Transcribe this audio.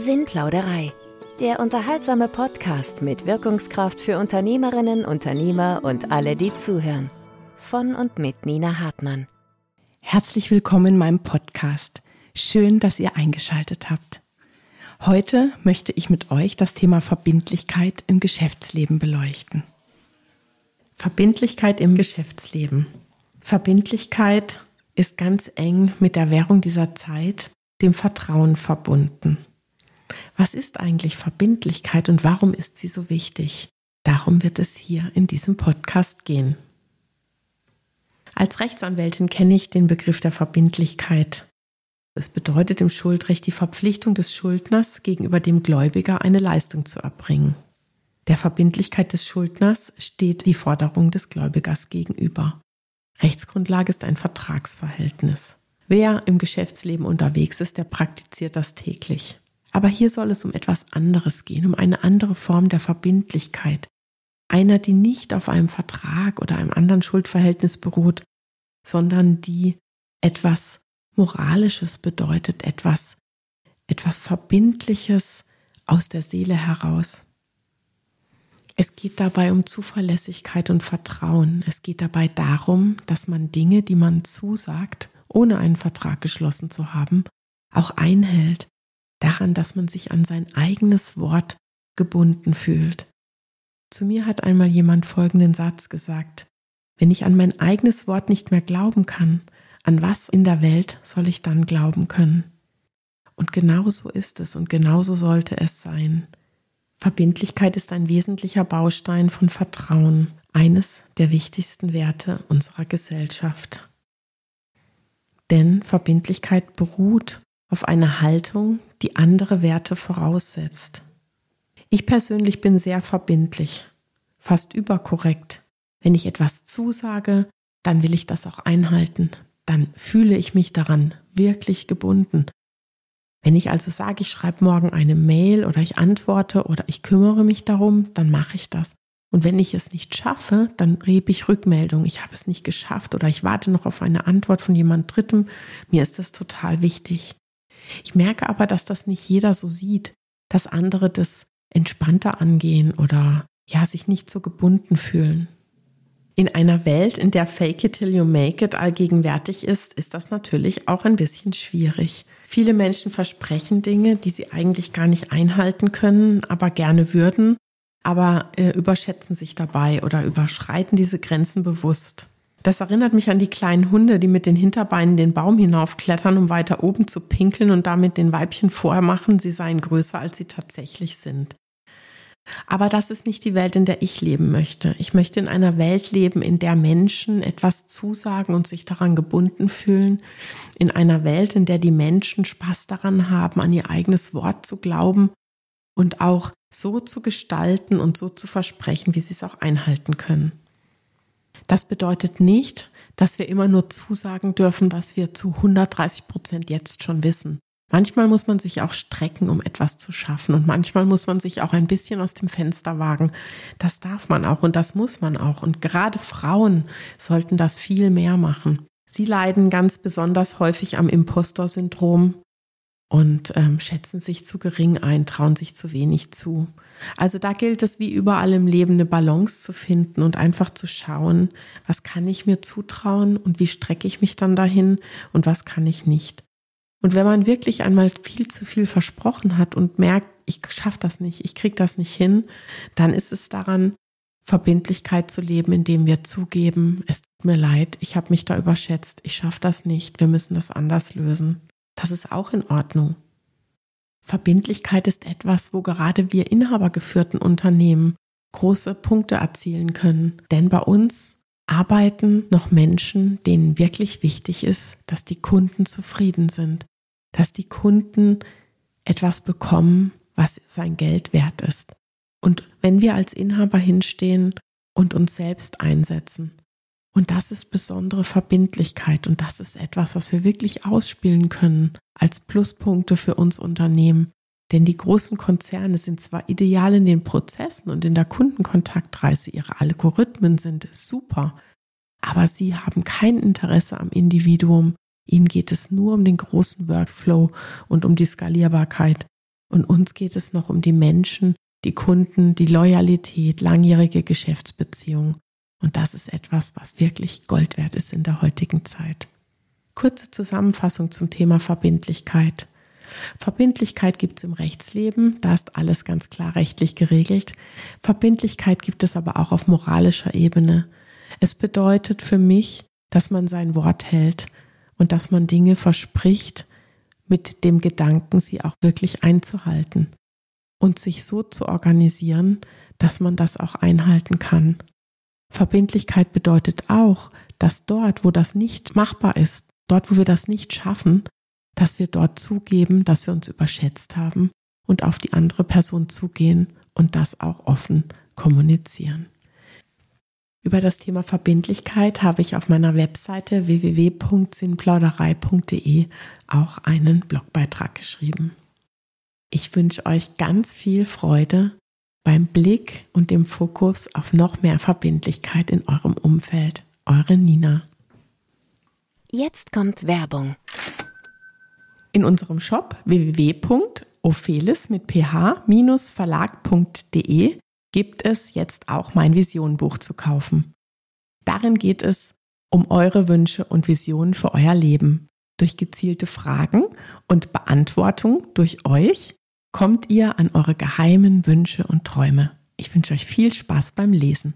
Sinnplauderei. Der unterhaltsame Podcast mit Wirkungskraft für Unternehmerinnen, Unternehmer und alle, die zuhören. Von und mit Nina Hartmann. Herzlich willkommen in meinem Podcast. Schön, dass ihr eingeschaltet habt. Heute möchte ich mit euch das Thema Verbindlichkeit im Geschäftsleben beleuchten. Verbindlichkeit im Geschäftsleben. Verbindlichkeit ist ganz eng mit der Währung dieser Zeit, dem Vertrauen verbunden. Was ist eigentlich Verbindlichkeit und warum ist sie so wichtig? Darum wird es hier in diesem Podcast gehen. Als Rechtsanwältin kenne ich den Begriff der Verbindlichkeit. Es bedeutet im Schuldrecht die Verpflichtung des Schuldners gegenüber dem Gläubiger eine Leistung zu erbringen. Der Verbindlichkeit des Schuldners steht die Forderung des Gläubigers gegenüber. Rechtsgrundlage ist ein Vertragsverhältnis. Wer im Geschäftsleben unterwegs ist, der praktiziert das täglich. Aber hier soll es um etwas anderes gehen, um eine andere Form der Verbindlichkeit. Einer, die nicht auf einem Vertrag oder einem anderen Schuldverhältnis beruht, sondern die etwas Moralisches bedeutet, etwas, etwas Verbindliches aus der Seele heraus. Es geht dabei um Zuverlässigkeit und Vertrauen. Es geht dabei darum, dass man Dinge, die man zusagt, ohne einen Vertrag geschlossen zu haben, auch einhält. Daran, dass man sich an sein eigenes Wort gebunden fühlt. Zu mir hat einmal jemand folgenden Satz gesagt. Wenn ich an mein eigenes Wort nicht mehr glauben kann, an was in der Welt soll ich dann glauben können? Und genau so ist es und genauso sollte es sein. Verbindlichkeit ist ein wesentlicher Baustein von Vertrauen, eines der wichtigsten Werte unserer Gesellschaft. Denn Verbindlichkeit beruht auf einer Haltung, die andere Werte voraussetzt. Ich persönlich bin sehr verbindlich, fast überkorrekt. Wenn ich etwas zusage, dann will ich das auch einhalten. Dann fühle ich mich daran wirklich gebunden. Wenn ich also sage, ich schreibe morgen eine Mail oder ich antworte oder ich kümmere mich darum, dann mache ich das. Und wenn ich es nicht schaffe, dann gebe ich Rückmeldung. Ich habe es nicht geschafft oder ich warte noch auf eine Antwort von jemand Drittem. Mir ist das total wichtig. Ich merke aber, dass das nicht jeder so sieht, dass andere das entspannter angehen oder ja, sich nicht so gebunden fühlen. In einer Welt, in der Fake it till you make it allgegenwärtig ist, ist das natürlich auch ein bisschen schwierig. Viele Menschen versprechen Dinge, die sie eigentlich gar nicht einhalten können, aber gerne würden, aber äh, überschätzen sich dabei oder überschreiten diese Grenzen bewusst. Das erinnert mich an die kleinen Hunde, die mit den Hinterbeinen den Baum hinaufklettern, um weiter oben zu pinkeln und damit den Weibchen vormachen, sie seien größer, als sie tatsächlich sind. Aber das ist nicht die Welt, in der ich leben möchte. Ich möchte in einer Welt leben, in der Menschen etwas zusagen und sich daran gebunden fühlen. In einer Welt, in der die Menschen Spaß daran haben, an ihr eigenes Wort zu glauben und auch so zu gestalten und so zu versprechen, wie sie es auch einhalten können. Das bedeutet nicht, dass wir immer nur zusagen dürfen, was wir zu 130 Prozent jetzt schon wissen. Manchmal muss man sich auch strecken, um etwas zu schaffen. Und manchmal muss man sich auch ein bisschen aus dem Fenster wagen. Das darf man auch und das muss man auch. Und gerade Frauen sollten das viel mehr machen. Sie leiden ganz besonders häufig am Impostor-Syndrom und ähm, schätzen sich zu gering ein, trauen sich zu wenig zu. Also da gilt es wie überall im Leben eine Balance zu finden und einfach zu schauen, was kann ich mir zutrauen und wie strecke ich mich dann dahin und was kann ich nicht. Und wenn man wirklich einmal viel zu viel versprochen hat und merkt, ich schaffe das nicht, ich kriege das nicht hin, dann ist es daran, Verbindlichkeit zu leben, indem wir zugeben, es tut mir leid, ich habe mich da überschätzt, ich schaffe das nicht, wir müssen das anders lösen. Das ist auch in Ordnung. Verbindlichkeit ist etwas, wo gerade wir inhabergeführten Unternehmen große Punkte erzielen können. Denn bei uns arbeiten noch Menschen, denen wirklich wichtig ist, dass die Kunden zufrieden sind, dass die Kunden etwas bekommen, was sein Geld wert ist. Und wenn wir als Inhaber hinstehen und uns selbst einsetzen, und das ist besondere Verbindlichkeit und das ist etwas, was wir wirklich ausspielen können als Pluspunkte für uns Unternehmen. Denn die großen Konzerne sind zwar ideal in den Prozessen und in der Kundenkontaktreise, ihre Algorithmen sind super, aber sie haben kein Interesse am Individuum. Ihnen geht es nur um den großen Workflow und um die Skalierbarkeit. Und uns geht es noch um die Menschen, die Kunden, die Loyalität, langjährige Geschäftsbeziehungen. Und das ist etwas, was wirklich Gold wert ist in der heutigen Zeit. Kurze Zusammenfassung zum Thema Verbindlichkeit. Verbindlichkeit gibt es im Rechtsleben, da ist alles ganz klar rechtlich geregelt. Verbindlichkeit gibt es aber auch auf moralischer Ebene. Es bedeutet für mich, dass man sein Wort hält und dass man Dinge verspricht mit dem Gedanken, sie auch wirklich einzuhalten und sich so zu organisieren, dass man das auch einhalten kann. Verbindlichkeit bedeutet auch, dass dort, wo das nicht machbar ist, dort, wo wir das nicht schaffen, dass wir dort zugeben, dass wir uns überschätzt haben und auf die andere Person zugehen und das auch offen kommunizieren. Über das Thema Verbindlichkeit habe ich auf meiner Webseite www.sinnplauderei.de auch einen Blogbeitrag geschrieben. Ich wünsche euch ganz viel Freude beim Blick und dem Fokus auf noch mehr Verbindlichkeit in eurem Umfeld. Eure Nina. Jetzt kommt Werbung. In unserem Shop www.ophelis mit ph-verlag.de gibt es jetzt auch mein Visionenbuch zu kaufen. Darin geht es um eure Wünsche und Visionen für euer Leben. Durch gezielte Fragen und Beantwortung durch euch kommt ihr an eure geheimen Wünsche und Träume. Ich wünsche euch viel Spaß beim Lesen.